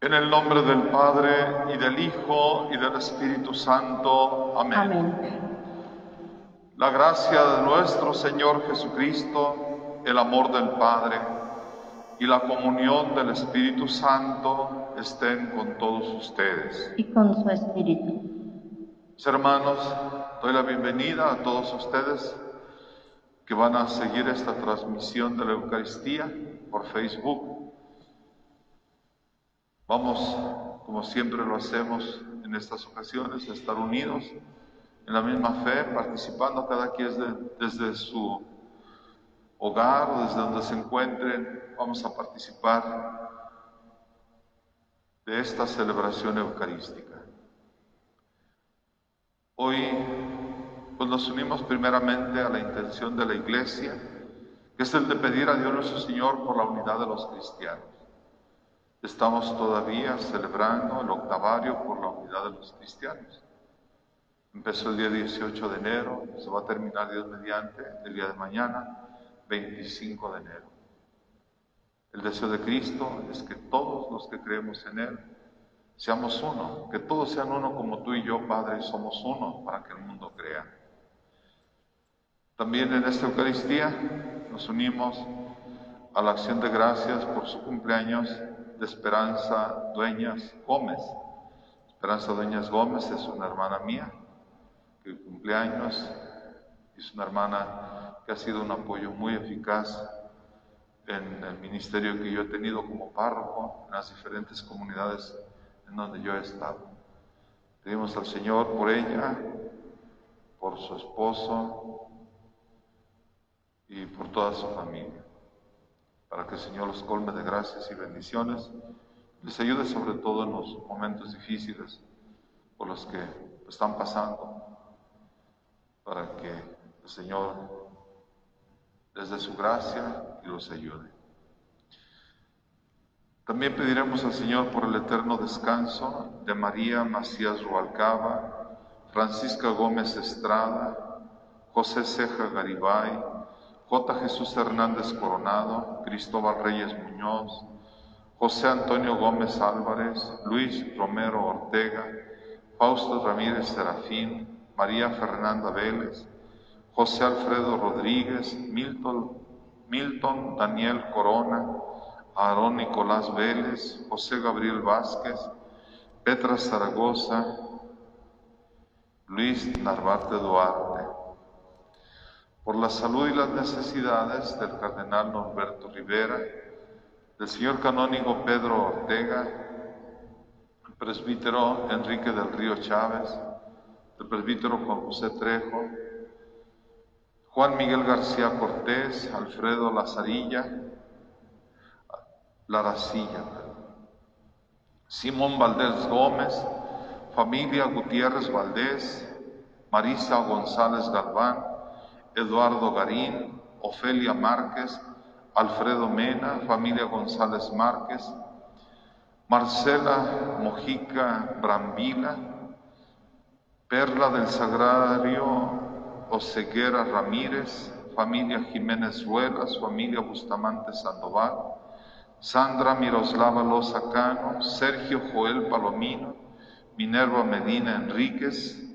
En el nombre del Padre y del Hijo y del Espíritu Santo. Amén. Amén. La gracia de nuestro Señor Jesucristo, el amor del Padre y la comunión del Espíritu Santo estén con todos ustedes. Y con su espíritu. Mis hermanos, doy la bienvenida a todos ustedes que van a seguir esta transmisión de la Eucaristía por Facebook. Vamos, como siempre lo hacemos en estas ocasiones, a estar unidos en la misma fe, participando cada quien desde, su hogar o desde donde se encuentren. Vamos a participar de esta celebración eucarística. Hoy pues nos unimos primeramente a la intención de la Iglesia, que es el de pedir a Dios nuestro Señor por la unidad de los cristianos. Estamos todavía celebrando el octavario por la unidad de los cristianos. Empezó el día 18 de enero, se va a terminar Dios mediante el día de mañana, 25 de enero. El deseo de Cristo es que todos los que creemos en Él seamos uno, que todos sean uno como tú y yo, Padre, somos uno para que el mundo crea. También en esta Eucaristía nos unimos a la acción de gracias por su cumpleaños de Esperanza Dueñas Gómez. Esperanza Dueñas Gómez es una hermana mía que cumpleaños, es una hermana que ha sido un apoyo muy eficaz en el ministerio que yo he tenido como párroco en las diferentes comunidades en donde yo he estado. Pedimos al Señor por ella, por su esposo y por toda su familia para que el Señor los colme de gracias y bendiciones, les ayude sobre todo en los momentos difíciles por los que están pasando, para que el Señor les dé su gracia y los ayude. También pediremos al Señor por el eterno descanso de María Macías Rualcaba, Francisca Gómez Estrada, José Ceja Garibay, J. Jesús Hernández Coronado, Cristóbal Reyes Muñoz, José Antonio Gómez Álvarez, Luis Romero Ortega, Fausto Ramírez Serafín, María Fernanda Vélez, José Alfredo Rodríguez, Milton, Daniel Corona, Aarón Nicolás Vélez, José Gabriel Vázquez, Petra Zaragoza, Luis Narvarte Duarte por la salud y las necesidades del cardenal Norberto Rivera, del señor canónigo Pedro Ortega, el presbítero Enrique del Río Chávez, del presbítero Juan José Trejo, Juan Miguel García Cortés, Alfredo Lazarilla, Laracilla, Simón Valdés Gómez, familia Gutiérrez Valdés, Marisa González Galván, Eduardo Garín, Ofelia Márquez, Alfredo Mena, familia González Márquez, Marcela Mojica Brambila, Perla del Sagrario Oseguera Ramírez, familia Jiménez Ruelas, familia Bustamante Sandoval, Sandra Miroslava Lozacano, Sergio Joel Palomino, Minerva Medina Enríquez,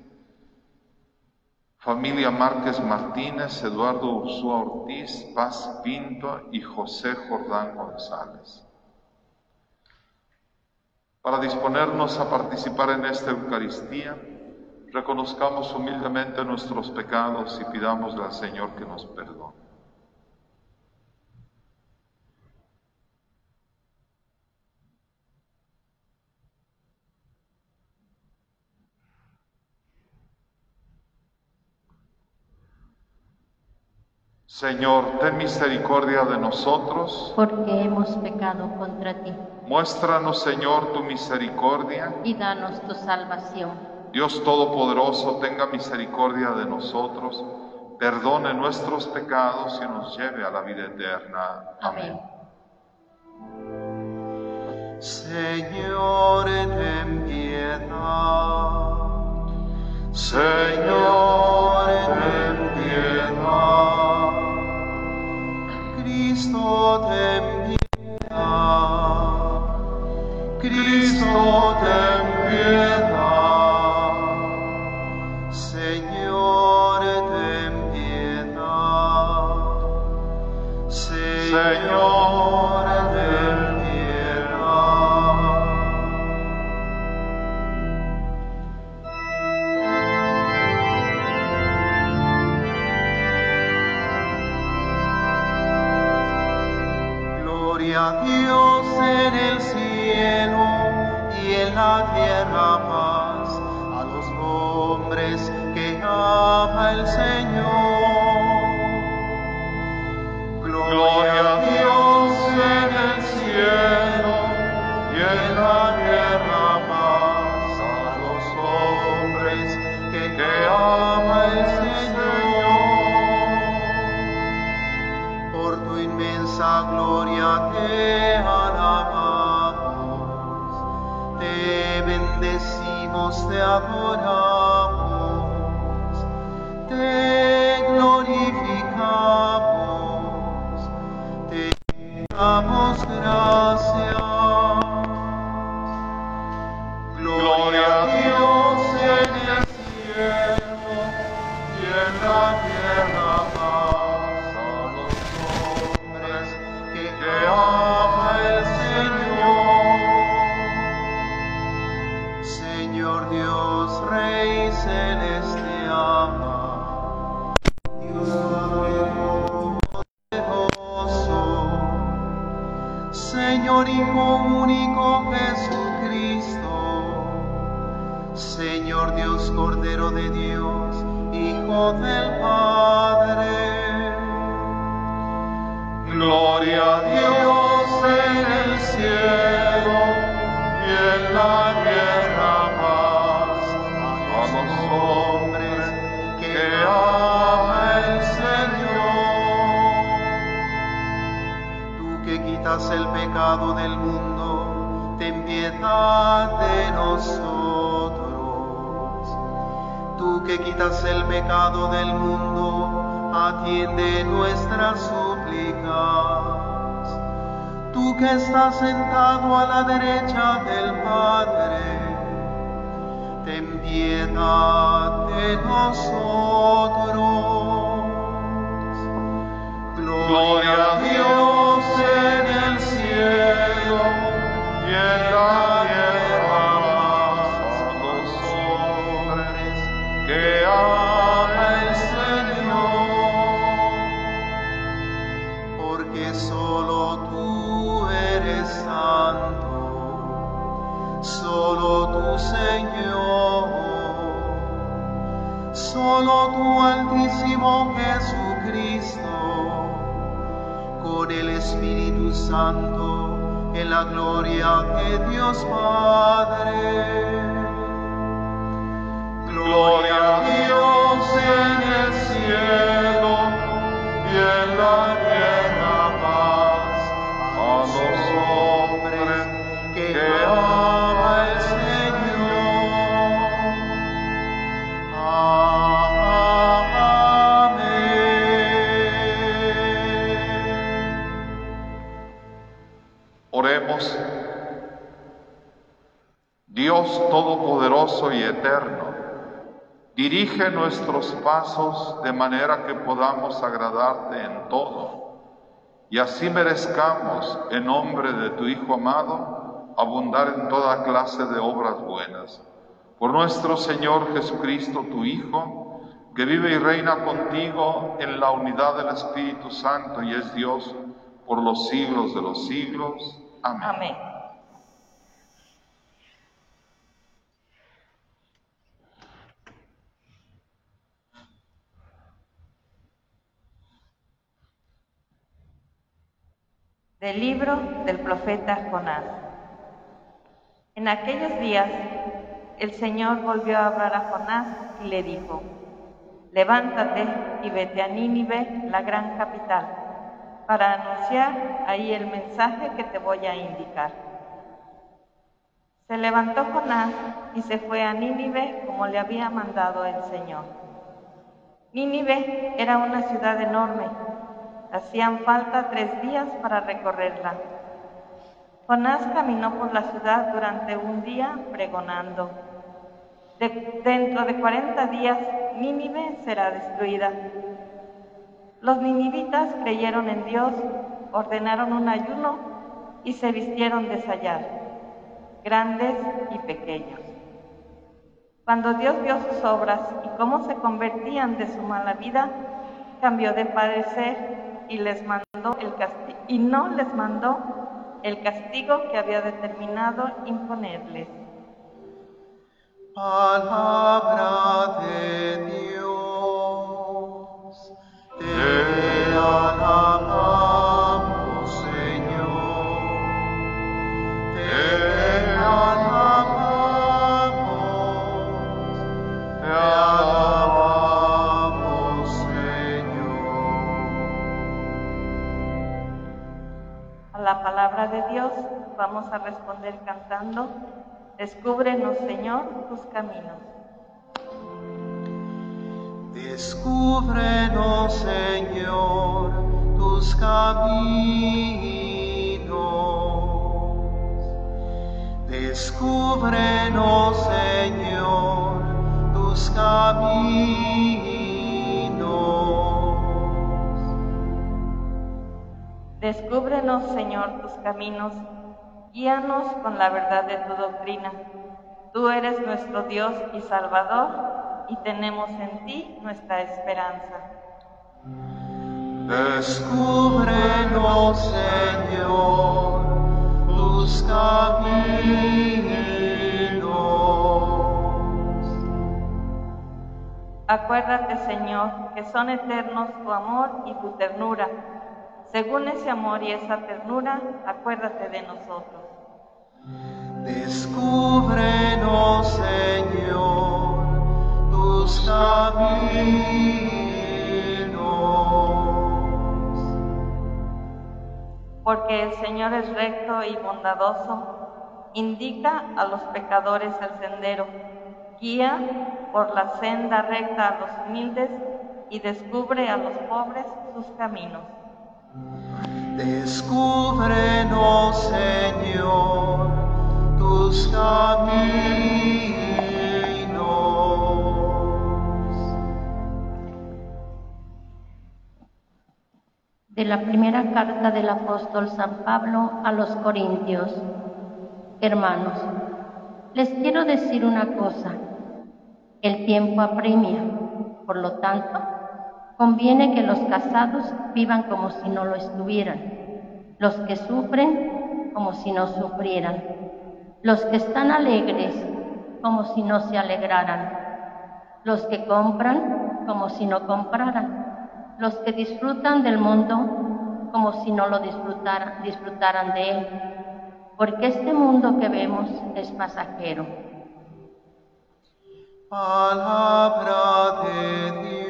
Familia Márquez Martínez, Eduardo Ursúa Ortiz, Paz Pinto y José Jordán González. Para disponernos a participar en esta Eucaristía, reconozcamos humildemente nuestros pecados y pidamos al Señor que nos perdone. Señor, ten misericordia de nosotros. Porque hemos pecado contra ti. Muéstranos, Señor, tu misericordia. Y danos tu salvación. Dios Todopoderoso, tenga misericordia de nosotros, perdone nuestros pecados y nos lleve a la vida eterna. Amén. Señor, ten piedad. Señor, ten piedad. Christo tempia Christo tempia gloria te alabamos, te bendecimos, te adoramos, te Cordero de Dios, Hijo del Padre. Gloria a Dios en el cielo y en la tierra paz a los hombres que ama el Señor. Tú que quitas el pecado del mundo, ten piedad de nosotros. Que quitas el pecado del mundo, atiende nuestras súplicas. Tú que estás sentado a la derecha del Padre, ten piedad de nosotros. Gloria a Dios solo tú Altísimo Jesucristo con el Espíritu Santo en la gloria de Dios Padre. Gloria a Dios en el cielo y en la tierra Todopoderoso y Eterno, dirige nuestros pasos de manera que podamos agradarte en todo y así merezcamos, en nombre de tu Hijo amado, abundar en toda clase de obras buenas. Por nuestro Señor Jesucristo, tu Hijo, que vive y reina contigo en la unidad del Espíritu Santo y es Dios por los siglos de los siglos. Amén. Amén. Del libro del profeta Jonás. En aquellos días el Señor volvió a hablar a Jonás y le dijo, levántate y vete a Nínive, la gran capital, para anunciar ahí el mensaje que te voy a indicar. Se levantó Jonás y se fue a Nínive como le había mandado el Señor. Nínive era una ciudad enorme. Hacían falta tres días para recorrerla. Jonás caminó por la ciudad durante un día pregonando. dentro de 40 días Nínive será destruida. Los ninivitas creyeron en Dios, ordenaron un ayuno y se vistieron de sayar, grandes y pequeños. Cuando Dios vio sus obras y cómo se convertían de su mala vida, cambió de parecer y les mandó el y no les mandó el castigo que había determinado imponerles. Palabra de Dios, te alabamos, Señor, te alabamos, de Dios vamos a responder cantando. Descúbrenos, Señor, tus caminos. Descúbrenos, Señor, tus caminos. Descúbrenos, Señor, tus caminos. Descúbrenos, Señor, tus caminos. Guíanos con la verdad de tu doctrina. Tú eres nuestro Dios y Salvador y tenemos en ti nuestra esperanza. Descúbrenos, Señor, tus caminos. Acuérdate, Señor, que son eternos tu amor y tu ternura. Según ese amor y esa ternura, acuérdate de nosotros. Descúbrenos, Señor, tus caminos. Porque el Señor es recto y bondadoso, indica a los pecadores el sendero, guía por la senda recta a los humildes y descubre a los pobres sus caminos. Señor, tus caminos. De la primera carta del apóstol San Pablo a los Corintios. Hermanos, les quiero decir una cosa. El tiempo apremia, por lo tanto, conviene que los casados vivan como si no lo estuvieran, los que sufren como si no sufrieran, los que están alegres como si no se alegraran, los que compran como si no compraran, los que disfrutan del mundo como si no lo disfrutaran, disfrutaran de él, porque este mundo que vemos es pasajero. Palabra de Dios,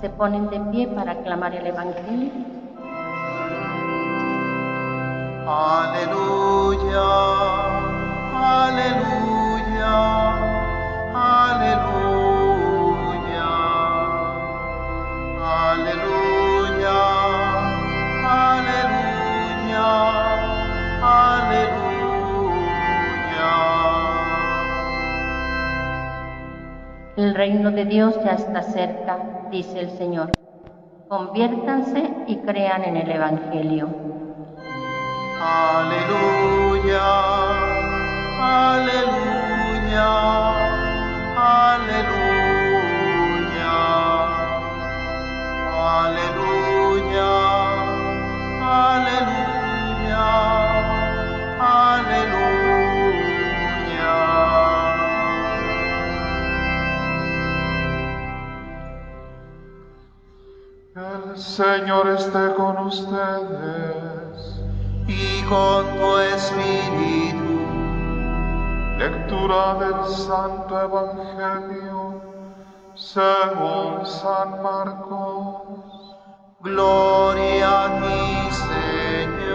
Se ponen de pie para aclamar el Evangelio. Aleluya, aleluya, El reino de Dios ya está cerca, dice el Señor. Conviértanse y crean en el Evangelio. Aleluya, aleluya, aleluya, aleluya, Señor esté con ustedes. Y con tu espíritu. Lectura del Santo Evangelio según San Marcos. Gloria a ti, Señor.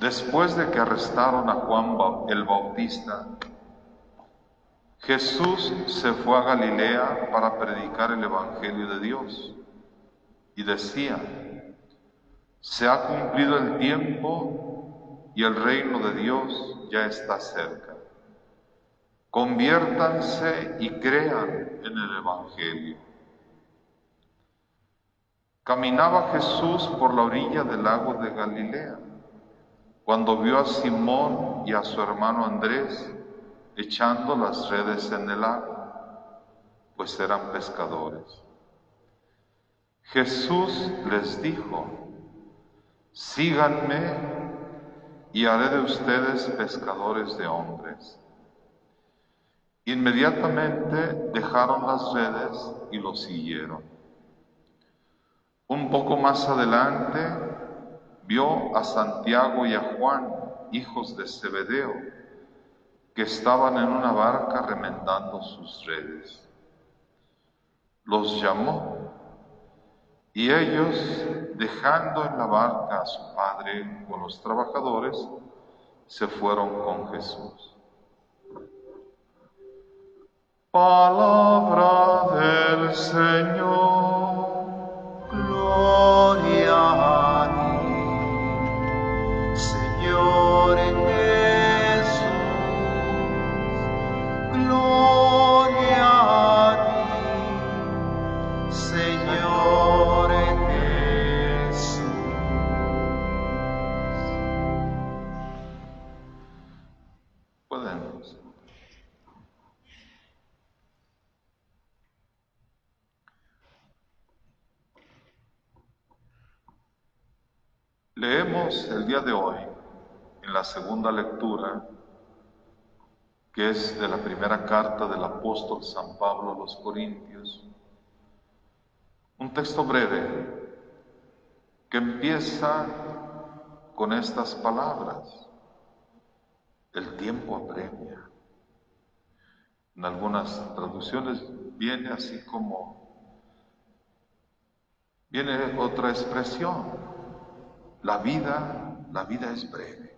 Después de que arrestaron a Juan el Bautista, Jesús se fue a Galilea para predicar el Evangelio de Dios y decía, se ha cumplido el tiempo y el reino de Dios ya está cerca. Conviértanse y crean en el Evangelio. Caminaba Jesús por la orilla del lago de Galilea, cuando vio a Simón y a su hermano Andrés echando las redes en el lago, pues eran pescadores. Jesús les dijo, síganme y haré de ustedes pescadores de hombres. Inmediatamente dejaron las redes y lo siguieron. Un poco más adelante vio a Santiago y a Juan, hijos de Zebedeo, que estaban en una barca remendando sus redes. Los llamó y ellos, dejando en la barca a su padre con los trabajadores, se fueron con Jesús. Palabra del Señor. Gloria a ti, Señor Jesús. Leemos el día de hoy en la segunda lectura, que es de la primera carta del apóstol San Pablo a los Corintios, un texto breve que empieza con estas palabras. El tiempo apremia. En algunas traducciones viene así como, viene otra expresión, la vida, la vida es breve,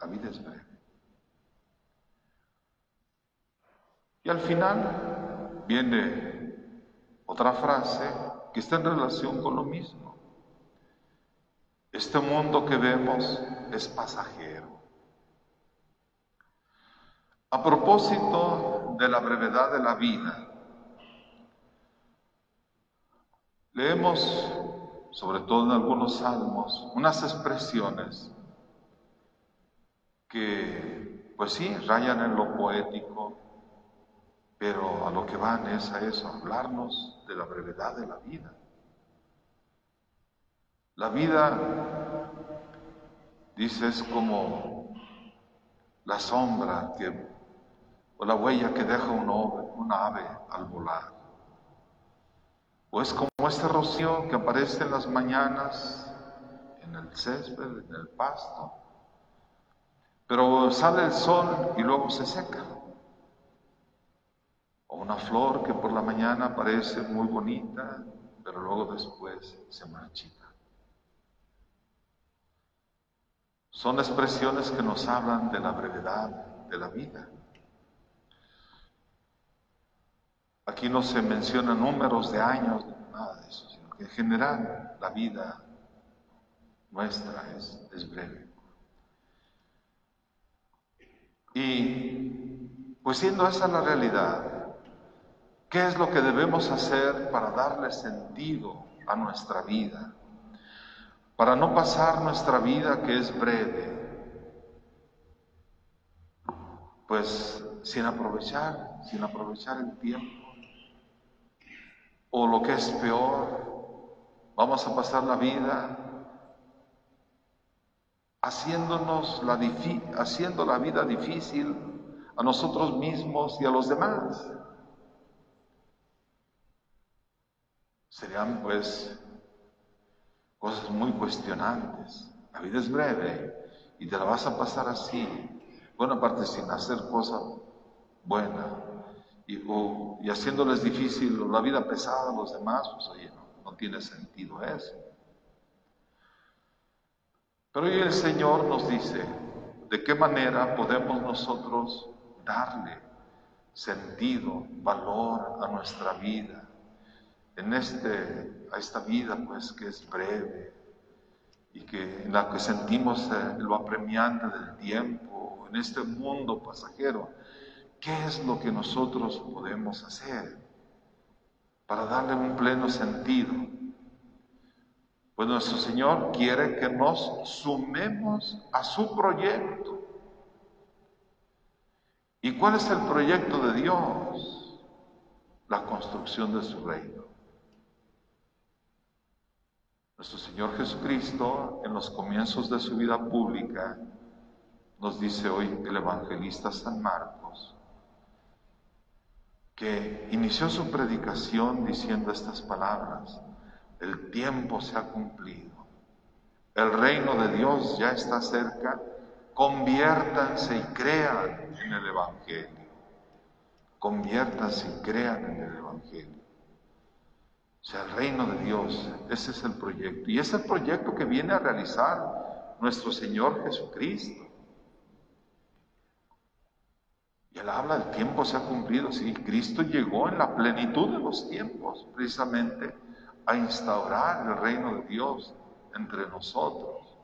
la vida es breve. Y al final viene otra frase que está en relación con lo mismo. Este mundo que vemos es pasajero. A propósito de la brevedad de la vida, leemos sobre todo en algunos salmos, unas expresiones que, pues sí, rayan en lo poético, pero a lo que van es a eso, hablarnos de la brevedad de la vida. La vida, dice, es como la sombra que, o la huella que deja un ave, ave al volar. O es como este rocío que aparece en las mañanas, en el césped, en el pasto, pero sale el sol y luego se seca. O una flor que por la mañana parece muy bonita, pero luego después se marchita. Son expresiones que nos hablan de la brevedad de la vida. Aquí no se mencionan números de años, nada de eso, sino que en general la vida nuestra es, es breve. Y pues siendo esa la realidad, ¿qué es lo que debemos hacer para darle sentido a nuestra vida? Para no pasar nuestra vida que es breve, pues sin aprovechar, sin aprovechar el tiempo. O lo que es peor, vamos a pasar la vida haciéndonos haciendo la vida difícil a nosotros mismos y a los demás. Serían pues cosas muy cuestionantes. La vida es breve y te la vas a pasar así. Bueno, aparte sin hacer cosas buenas y, haciéndoles difícil la vida pesada a los demás, pues oye, no, no tiene sentido eso. Pero hoy el Señor nos dice de qué manera podemos nosotros darle sentido, valor a nuestra vida, en este, a esta vida pues que es breve y que en la que sentimos eh, lo apremiante del tiempo, en este mundo pasajero, ¿qué es lo que nosotros podemos hacer para darle un pleno sentido? Pues nuestro Señor quiere que nos sumemos a su proyecto. ¿Y cuál es el proyecto de Dios? La construcción de su reino. Nuestro Señor Jesucristo, en los comienzos de su vida pública, nos dice hoy el evangelista San Marcos, que inició su predicación diciendo estas palabras, el tiempo se ha cumplido, el reino de Dios ya está cerca conviértanse y crean en el Evangelio. Conviértanse y crean en el Evangelio. O sea, el reino de Dios, ese es el proyecto. Y es el proyecto que viene a realizar nuestro Señor Jesucristo. Y él habla, el tiempo se ha cumplido. Sí, Cristo llegó en la plenitud de los tiempos, precisamente a instaurar el reino de Dios entre nosotros.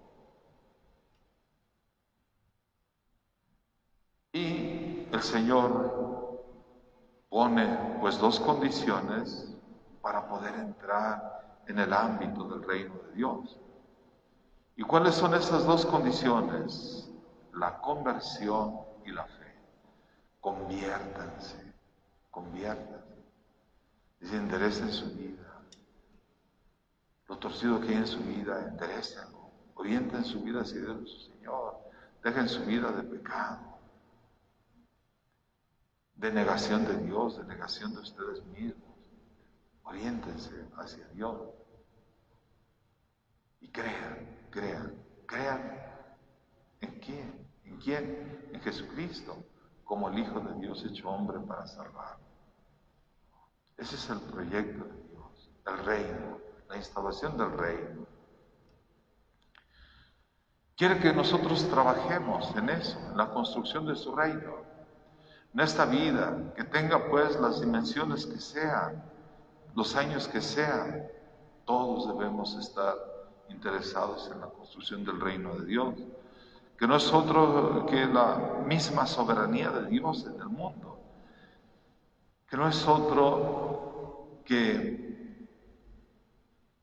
Y el Señor pone pues dos condiciones para poder entrar en el ámbito del reino de Dios. ¿Y cuáles son esas dos condiciones? La conversión y la fe. Conviértanse, conviértanse. Dice, enderecen su vida. Lo torcido que hay en su vida, enderecenlo. Orienten su vida hacia Dios, su Señor. Dejen su vida de pecado de negación de Dios, de negación de ustedes mismos. Oriéntense hacia Dios. Y crean, crean, crean. ¿En quién? ¿En quién? En Jesucristo, como el Hijo de Dios hecho hombre para salvar. Ese es el proyecto de Dios, el reino, la instalación del reino. Quiere que nosotros trabajemos en eso, en la construcción de su reino en esta vida, que tenga pues las dimensiones que sean, los años que sean, todos debemos estar interesados en la construcción del reino de Dios, que no es otro que la misma soberanía de Dios en el mundo, que no es otro que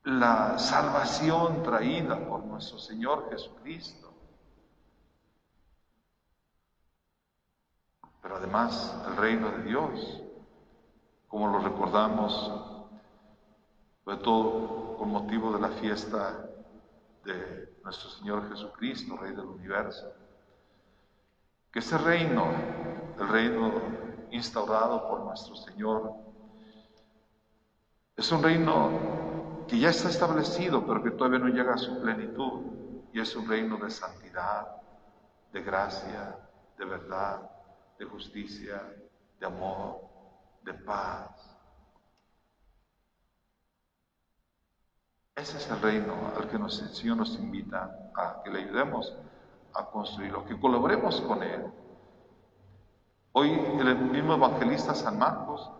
la salvación traída por nuestro Señor Jesucristo. Pero además el reino de Dios, como lo recordamos, sobre todo con motivo de la fiesta de nuestro Señor Jesucristo, Rey del universo. Que ese reino, el reino instaurado por nuestro Señor, es un reino que ya está establecido, pero que todavía no llega a su plenitud. Y es un reino de santidad, de gracia, de verdad, de justicia, de amor, de paz. Ese es el reino al que nos, el Señor nos invita a que le ayudemos a construirlo, que colaboremos con Él. Hoy el mismo evangelista San Marcos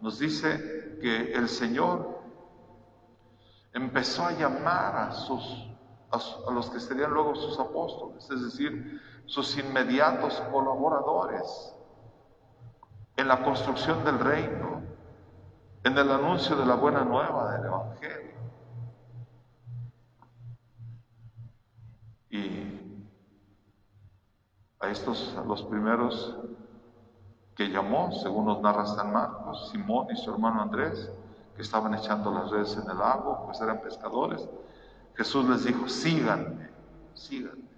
nos dice que el Señor empezó a llamar a, sus, a los que serían luego sus apóstoles, es decir, sus inmediatos colaboradores en la construcción del reino, en el anuncio de la buena nueva del Evangelio. Y a estos, a los primeros que llamó, según nos narra San Marcos, Simón y su hermano Andrés, que estaban echando las redes en el agua, pues eran pescadores, Jesús les dijo, síganme, síganme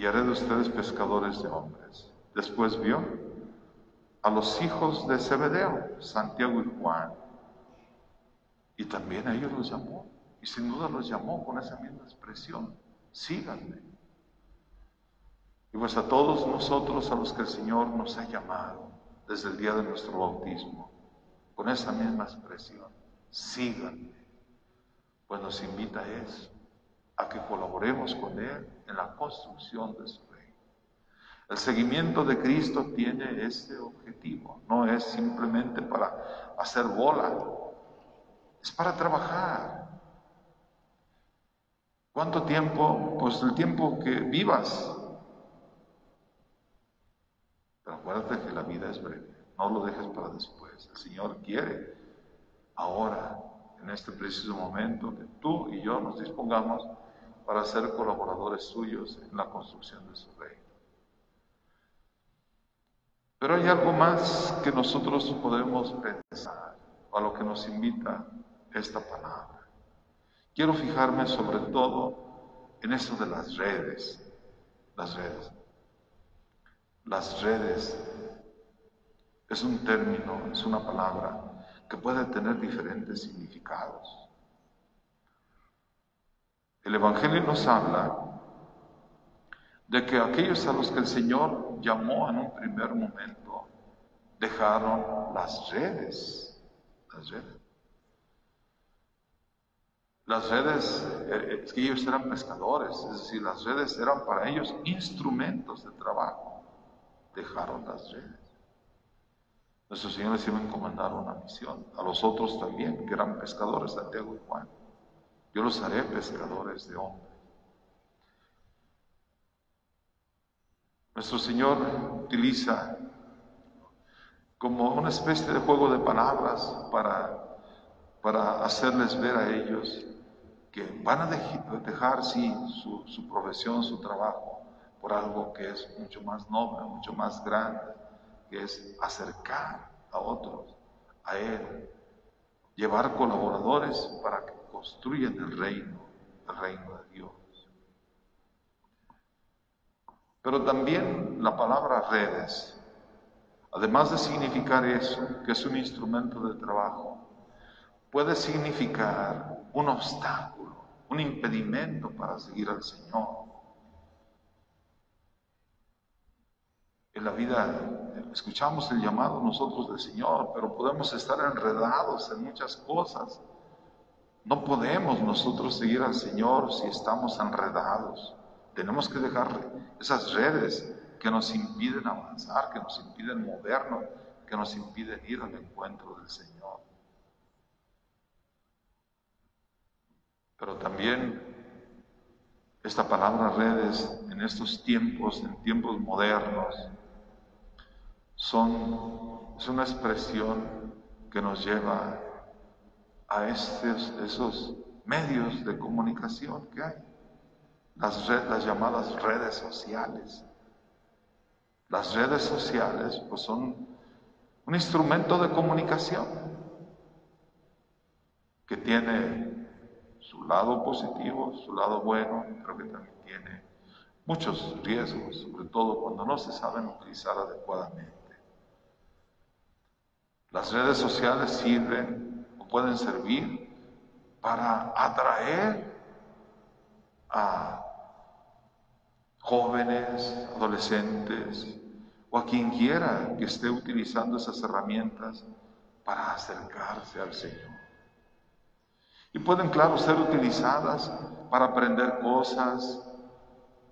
y haré de ustedes pescadores de hombres. Después vio a los hijos de Zebedeo, Santiago y Juan, y también a ellos los llamó, y sin duda los llamó con esa misma expresión, síganme. Y pues a todos nosotros a los que el Señor nos ha llamado desde el día de nuestro bautismo, con esa misma expresión, síganme, pues nos invita a eso, a que colaboremos con Él en la construcción de su reino. El seguimiento de Cristo tiene ese objetivo, no es simplemente para hacer bola, es para trabajar. ¿Cuánto tiempo? Pues el tiempo que vivas. Pero acuérdate que la vida es breve, no lo dejes para después. El Señor quiere ahora, en este preciso momento, que tú y yo nos dispongamos para ser colaboradores suyos en la construcción de su reino. Pero hay algo más que nosotros podemos pensar, a lo que nos invita esta palabra. Quiero fijarme sobre todo en eso de las redes, las redes. Las redes es un término, es una palabra que puede tener diferentes significados. El Evangelio nos habla de que aquellos a los que el Señor llamó en un primer momento dejaron las redes, las redes. Las redes, eh, que ellos eran pescadores, es decir, las redes eran para ellos instrumentos de trabajo. Dejaron las redes. Nuestro Señor les iba a encomendar una misión, a los otros también, que eran pescadores, Santiago y Juan. Yo los haré pescadores de hombres. Nuestro Señor utiliza como una especie de juego de palabras para, para hacerles ver a ellos que van a dejar, su, su profesión, su trabajo, por algo que es mucho más noble, mucho más grande, que es acercar a otros a Él, llevar colaboradores para que construyan el reino, el reino de Dios. Pero también la palabra redes, además de significar eso, que es un instrumento de trabajo, puede significar un obstáculo, un impedimento para seguir al Señor. En la vida escuchamos el llamado nosotros del Señor, pero podemos estar enredados en muchas cosas. No podemos nosotros seguir al Señor si estamos enredados. Tenemos que dejar esas redes que nos impiden avanzar, que nos impiden movernos, que nos impiden ir al encuentro del Señor. Pero también esta palabra redes en estos tiempos, en tiempos modernos, son, es una expresión que nos lleva a estos, esos medios de comunicación que hay, las, las llamadas redes sociales. Las redes sociales pues son un instrumento de comunicación que tiene su lado positivo, su lado bueno, pero que también tiene muchos riesgos, sobre todo cuando no se saben utilizar adecuadamente. Las redes sociales sirven o pueden servir para atraer a jóvenes, adolescentes o a quien quiera que esté utilizando esas herramientas para acercarse al Señor. Y pueden, claro, ser utilizadas para aprender cosas,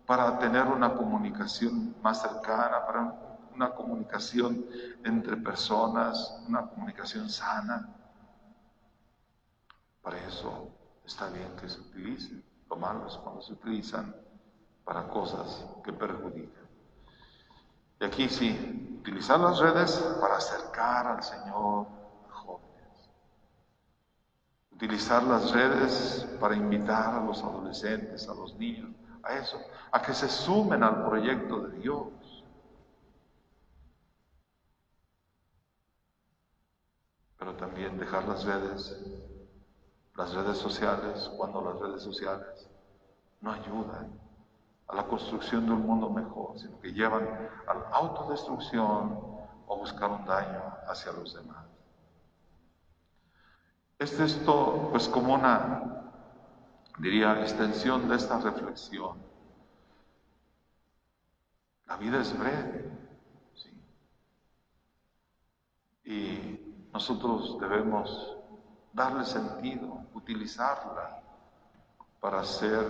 para tener una comunicación más cercana, para una comunicación entre personas, una comunicación sana. Para eso está bien que se utilicen. Lo malo cuando se utilizan para cosas que perjudican. Y aquí sí, utilizar las redes para acercar al Señor. Utilizar las redes para invitar a los adolescentes, a los niños, a eso, a que se sumen al proyecto de Dios. pero también dejar las redes, las redes sociales, cuando las redes sociales no ayudan a la construcción de un mundo mejor, sino que llevan a la autodestrucción o buscar un daño hacia los demás. Es esto, pues como una, diría, extensión de esta reflexión. La vida es breve. Y nosotros debemos darle sentido, utilizarla para ser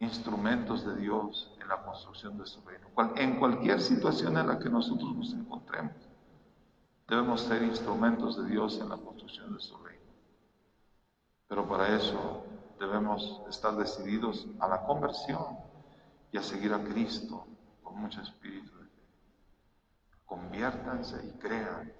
instrumentos de Dios en la construcción de su reino. En cualquier situación en la que nosotros nos encontremos, debemos ser instrumentos de Dios en la construcción de su reino. Pero para eso debemos estar decididos a la conversión y a seguir a Cristo con mucho espíritu de fe. Conviértanse y crean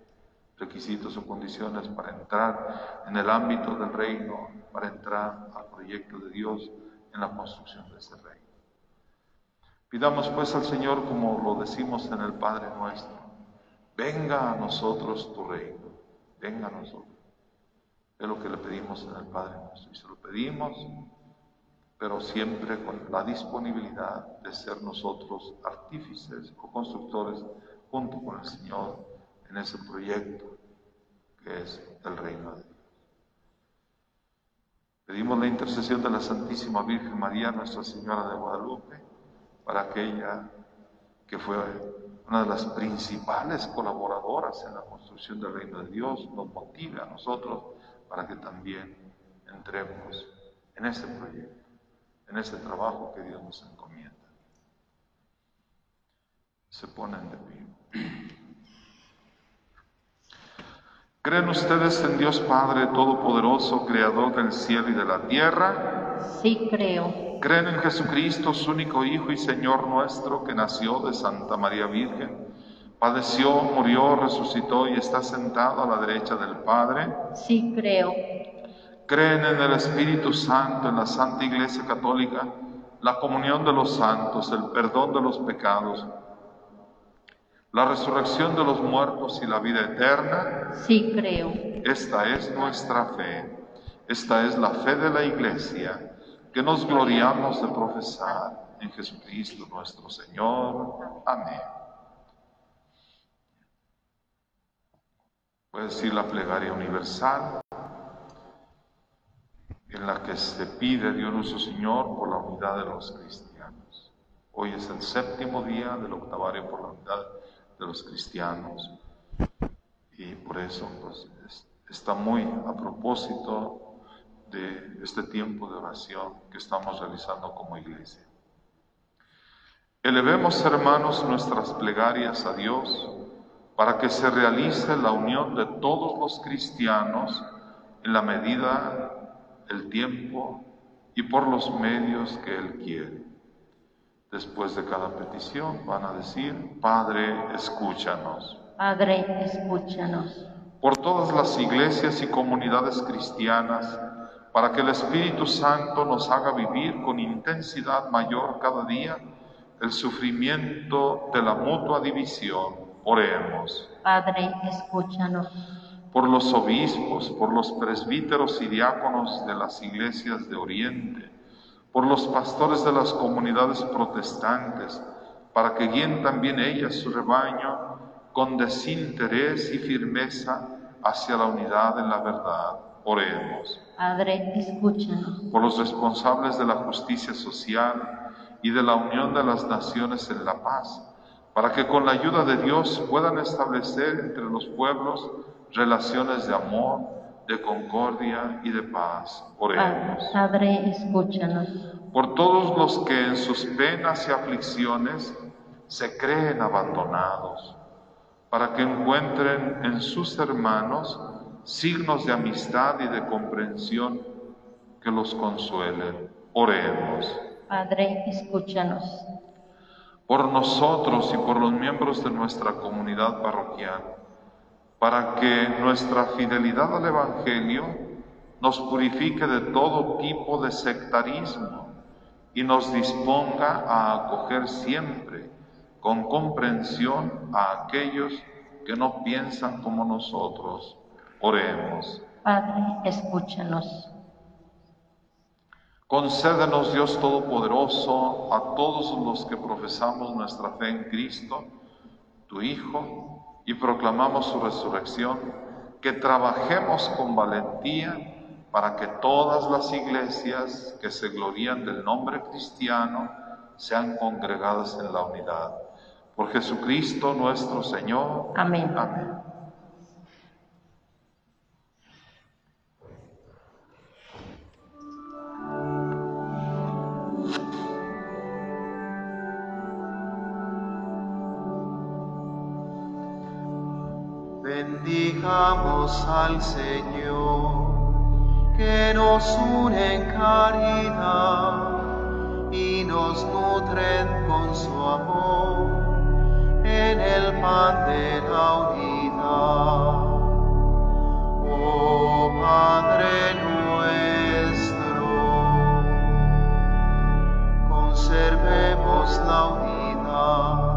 requisitos o condiciones para entrar en el ámbito del reino, para entrar al proyecto de Dios en la construcción de ese reino. Pidamos pues al Señor, como lo decimos en el Padre nuestro, venga a nosotros tu reino, venga a nosotros. Es lo que le pedimos en el Padre nuestro. Y se lo pedimos, pero siempre con la disponibilidad de ser nosotros artífices o constructores junto con el Señor en ese proyecto que es el reino de Dios. Pedimos la intercesión de la Santísima Virgen María, Nuestra Señora de Guadalupe, para aquella que fue una de las principales colaboradoras en la construcción del reino de Dios, nos motive a nosotros para que también entremos en ese proyecto, en ese trabajo que Dios nos encomienda. Se ponen de pie. ¿Creen ustedes en Dios Padre Todopoderoso, Creador del cielo y de la tierra? Sí, creo. ¿Creen en Jesucristo, su único Hijo y Señor nuestro, que nació de Santa María Virgen? Padeció, murió, resucitó y está sentado a la derecha del Padre. Sí, creo. ¿Creen en el Espíritu Santo, en la Santa Iglesia Católica, la comunión de los santos, el perdón de los pecados? la resurrección de los muertos y la vida eterna? Sí, creo. Esta es nuestra fe. Esta es la fe de la Iglesia que nos gloriamos de profesar en Jesucristo nuestro Señor. Amén. Puede decir la plegaria universal en la que se pide a Dios nuestro Señor por la unidad de los cristianos. Hoy es el séptimo día del octavario por la unidad de los cristianos. Y por eso pues, está muy a propósito de este tiempo de oración que estamos realizando como iglesia. Elevemos, hermanos, nuestras plegarias a Dios para que se realice la unión de todos los cristianos en la medida, el tiempo y por los medios que Él quiere. Después de cada petición van a decir, Padre, escúchanos. Padre, escúchanos. Por todas las iglesias y comunidades cristianas, para que el Espíritu Santo nos haga vivir con intensidad mayor cada día el sufrimiento de la mutua división. Oremos. Padre, escúchanos. Por los obispos, por los presbíteros y diáconos de las iglesias de Oriente, por los pastores de las comunidades protestantes, para que guíen también ellas su rebaño con desinterés y firmeza hacia la unidad en la verdad. Oremos. Padre, escúchanos. Por los responsables de la justicia social y de la unión de las naciones en la paz, para que con la ayuda de Dios puedan establecer entre los pueblos relaciones de amor, de concordia y de paz. Oremos. Padre, escúchanos. Por todos los que en sus penas y aflicciones se creen abandonados, para que encuentren en sus hermanos signos de amistad y de comprensión que los consuelen. Oremos. Padre, escúchanos. Por nosotros y por los miembros de nuestra comunidad parroquial para que nuestra fidelidad al Evangelio nos purifique de todo tipo de sectarismo y nos disponga a acoger siempre con comprensión a aquellos que no piensan como nosotros. Oremos. Padre, escúchanos. Concédenos, Dios Todopoderoso, a todos los que profesamos nuestra fe en Cristo, tu Hijo, y proclamamos su resurrección, que trabajemos con valentía para que todas las iglesias que se glorían del nombre cristiano sean congregadas en la unidad. Por Jesucristo nuestro Señor. Amén. Amén. Bendigamos al Señor, que nos une en caridad y nos nutre con su amor en el pan de la unidad. Oh Padre nuestro, conservemos la unidad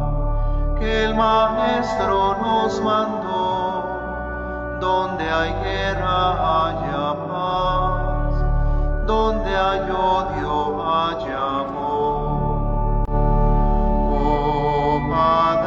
que el Maestro nos mandó, donde hay guerra haya paz, donde hay odio haya amor. Oh Padre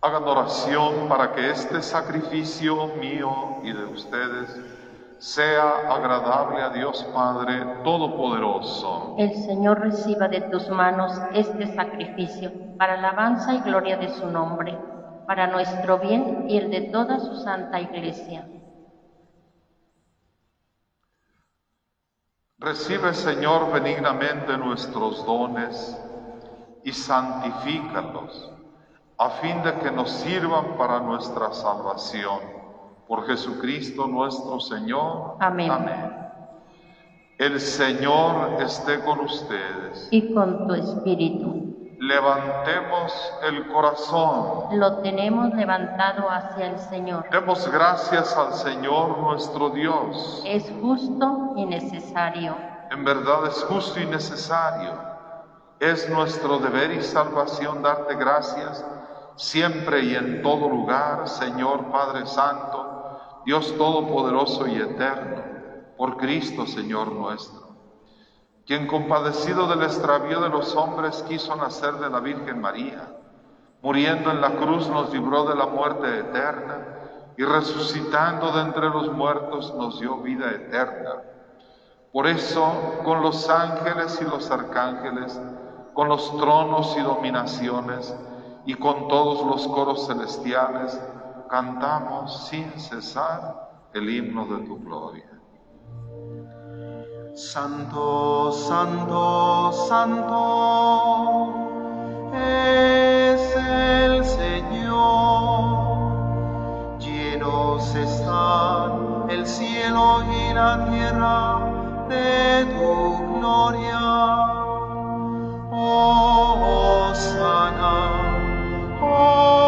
Hagan oración para que este sacrificio mío y de ustedes sea agradable a Dios Padre Todopoderoso. El Señor reciba de tus manos este sacrificio para alabanza y gloria de su nombre, para nuestro bien y el de toda su santa iglesia. Recibe, Señor, benignamente nuestros dones y santifícalos, a fin de que nos sirvan para nuestra salvación. Por Jesucristo nuestro Señor. Amén. El Señor esté con ustedes. Y con tu espíritu. Levantemos el corazón. Lo tenemos levantado hacia el Señor. Demos gracias al Señor nuestro Dios. Es justo y necesario. En verdad es justo y necesario. Es nuestro deber y salvación darte gracias siempre y en todo lugar, Señor Padre Santo, Dios Todopoderoso y Eterno, por Cristo Señor nuestro, quien compadecido del extravío de los hombres quiso nacer de la Virgen María, muriendo en la cruz nos libró de la muerte eterna y resucitando de entre los muertos nos dio vida eterna. Por eso, con los ángeles y los arcángeles, con los tronos y dominaciones, y con todos los coros celestiales, cantamos sin cesar el himno de tu gloria. Santo, santo, santo es el Señor. Llenos están el cielo y la tierra de tu gloria. Oh, sana, oh,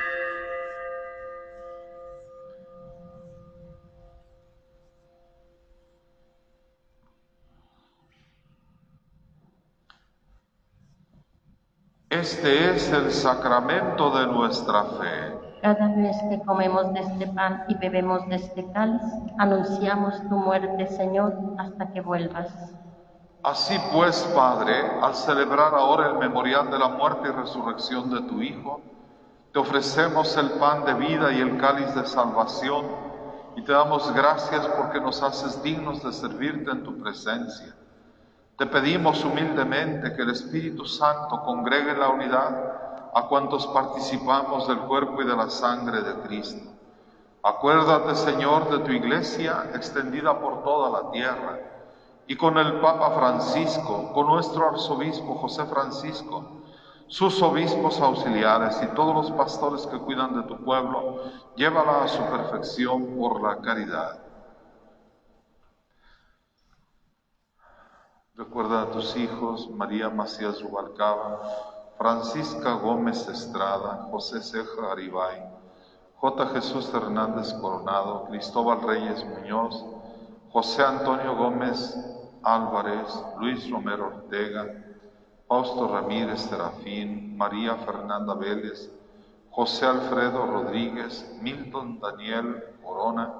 Este es el sacramento de nuestra fe. Cada vez que comemos de este pan y bebemos de este cáliz, anunciamos tu muerte, Señor, hasta que vuelvas. Así pues, Padre, al celebrar ahora el memorial de la muerte y resurrección de tu Hijo, te ofrecemos el pan de vida y el cáliz de salvación y te damos gracias porque nos haces dignos de servirte en tu presencia. Te pedimos humildemente que el Espíritu Santo congregue la unidad a cuantos participamos del cuerpo y de la sangre de Cristo. Acuérdate, Señor, de tu iglesia extendida por toda la tierra y con el Papa Francisco, con nuestro arzobispo José Francisco, sus obispos auxiliares y todos los pastores que cuidan de tu pueblo, llévala a su perfección por la caridad. Recuerda a tus hijos, María Macías Rubalcaba, Francisca Gómez Estrada, José Ceja Aribay, J. Jesús Hernández Coronado, Cristóbal Reyes Muñoz, José Antonio Gómez Álvarez, Luis Romero Ortega, Fausto Ramírez Serafín, María Fernanda Vélez, José Alfredo Rodríguez, Milton Daniel Corona,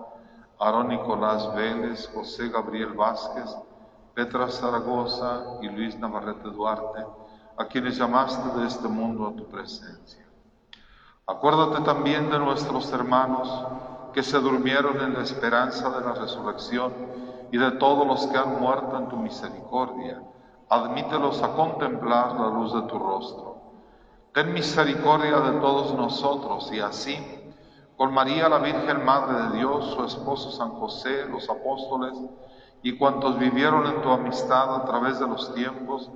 Aarón Nicolás Vélez, José Gabriel Vázquez, Petra Zaragoza y Luis Navarrete Duarte, a quienes llamaste de este mundo a tu presencia. Acuérdate también de nuestros hermanos que se durmieron en la esperanza de la resurrección y de todos los que han muerto en tu misericordia. Admítelos a contemplar la luz de tu rostro. Ten misericordia de todos nosotros y así, con María la Virgen Madre de Dios, su esposo San José, los apóstoles, y cuantos vivieron en tu amistad a través de los tiempos,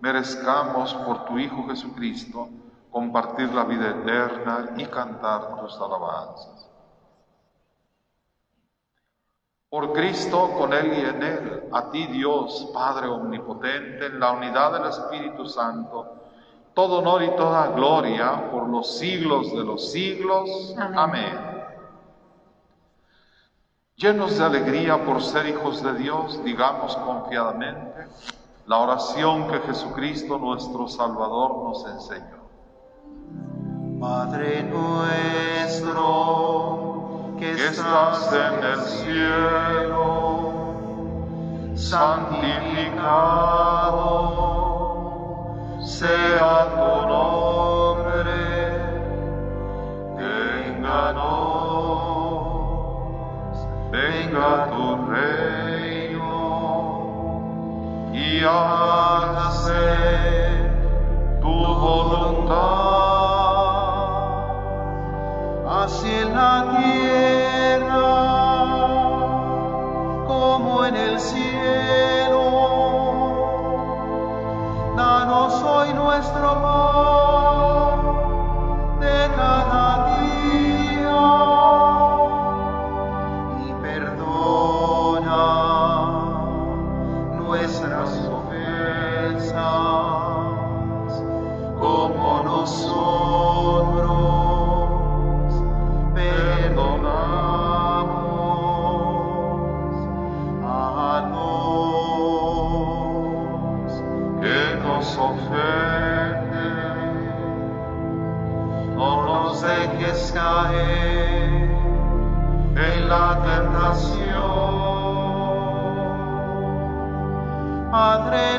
merezcamos por tu Hijo Jesucristo compartir la vida eterna y cantar tus alabanzas. Por Cristo, con Él y en Él, a ti Dios, Padre Omnipotente, en la unidad del Espíritu Santo, todo honor y toda gloria por los siglos de los siglos. Amén. Amén. Llenos de alegría por ser hijos de Dios, digamos confiadamente la oración que Jesucristo nuestro Salvador nos enseñó. Padre nuestro que estás en el cielo, santificado sea tu nombre, vénganos, venga tu reino y hágase tu voluntad así en la tierra como en el cielo. Danos hoy nuestro pan nos ofenden. No nos dejes caer en la tentación. Padre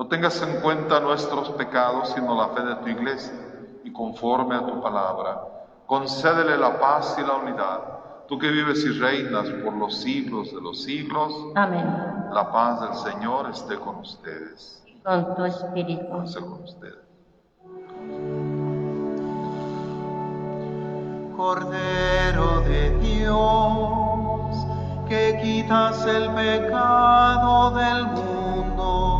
No tengas en cuenta nuestros pecados, sino la fe de tu iglesia, y conforme a tu palabra, concédele la paz y la unidad. Tú que vives y reinas por los siglos de los siglos, Amén. la paz del Señor esté con ustedes. Con tu espíritu. Esté con ustedes. Cordero de Dios, que quitas el pecado del mundo,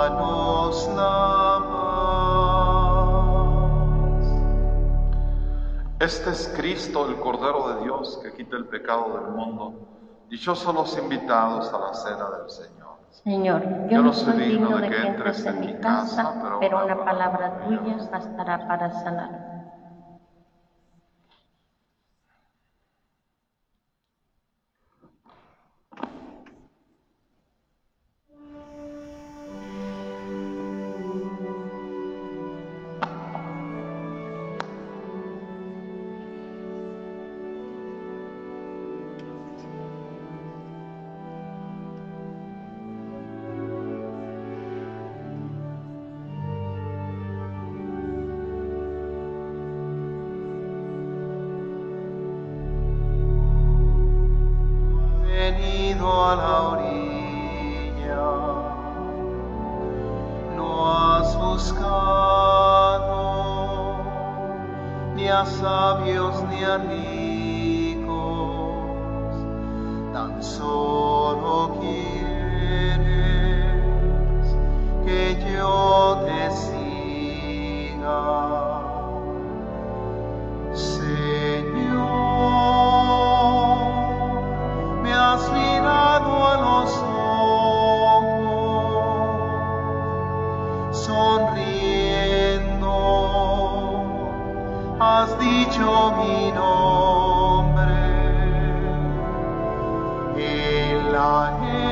danos la paz. Este es Cristo, el Cordero de Dios, que quita el pecado del mundo. Dichosos los invitados a la cena del Señor. Señor, yo no soy digno de que entres en mi casa, pero una palabra tuya bastará para sanar. En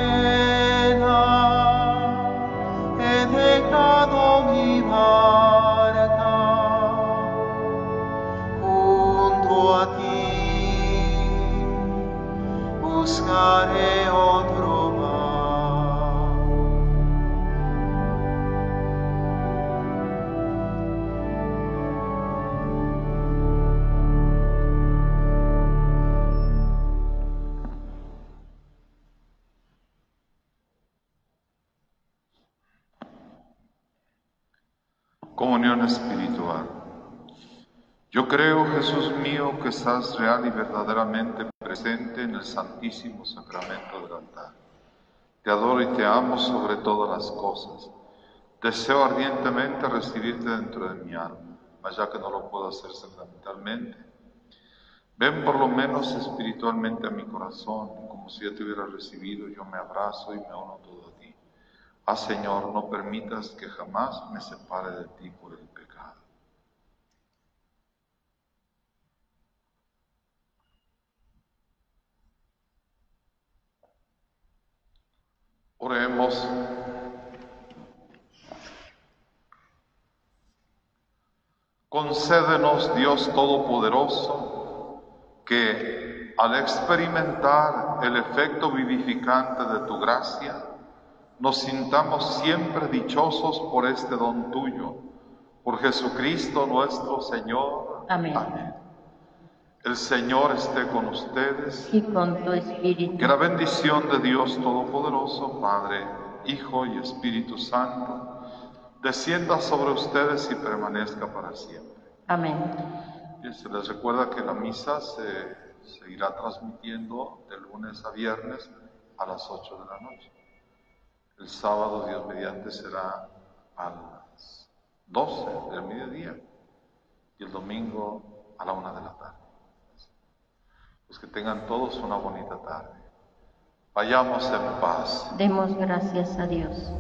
estás real y verdaderamente presente en el santísimo sacramento del altar. Te adoro y te amo sobre todas las cosas. Deseo ardientemente recibirte dentro de mi alma, mas ya que no lo puedo hacer sacramentalmente, ven por lo menos espiritualmente a mi corazón, como si ya te hubiera recibido, yo me abrazo y me uno todo a ti. Ah, Señor, no permitas que jamás me separe de ti por el pecado. Oremos. Concédenos, Dios Todopoderoso, que al experimentar el efecto vivificante de tu gracia, nos sintamos siempre dichosos por este don tuyo, por Jesucristo nuestro Señor. Amén. El Señor esté con ustedes. Y con tu espíritu. Que la bendición de Dios Todopoderoso, Padre, Hijo y Espíritu Santo, descienda sobre ustedes y permanezca para siempre. Amén. Y se les recuerda que la misa se seguirá transmitiendo de lunes a viernes a las 8 de la noche. El sábado, Dios mediante, será a las 12 del mediodía y el domingo a la una de la tarde. Pues que tengan todos una bonita tarde. Vayamos en paz. Demos gracias a Dios.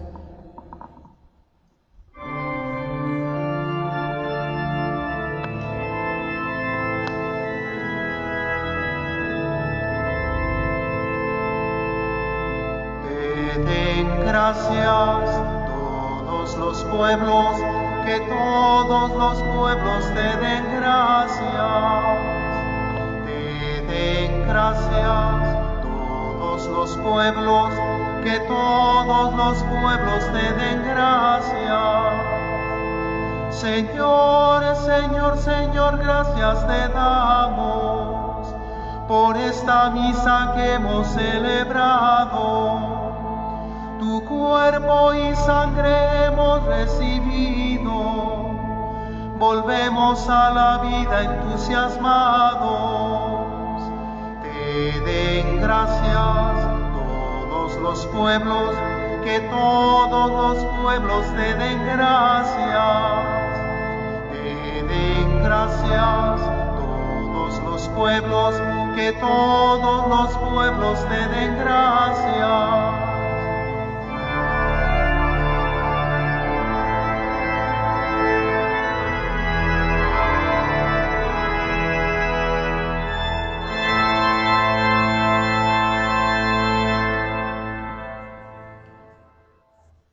Te den gracias todos los pueblos, que todos los pueblos te den gracias. Den gracias todos los pueblos, que todos los pueblos te den gracias. Señor, Señor, Señor, gracias te damos por esta misa que hemos celebrado. Tu cuerpo y sangre hemos recibido. Volvemos a la vida entusiasmados. Te den gracias todos los pueblos, que todos los pueblos te den gracias. Te den gracias todos los pueblos, que todos los pueblos te den gracias.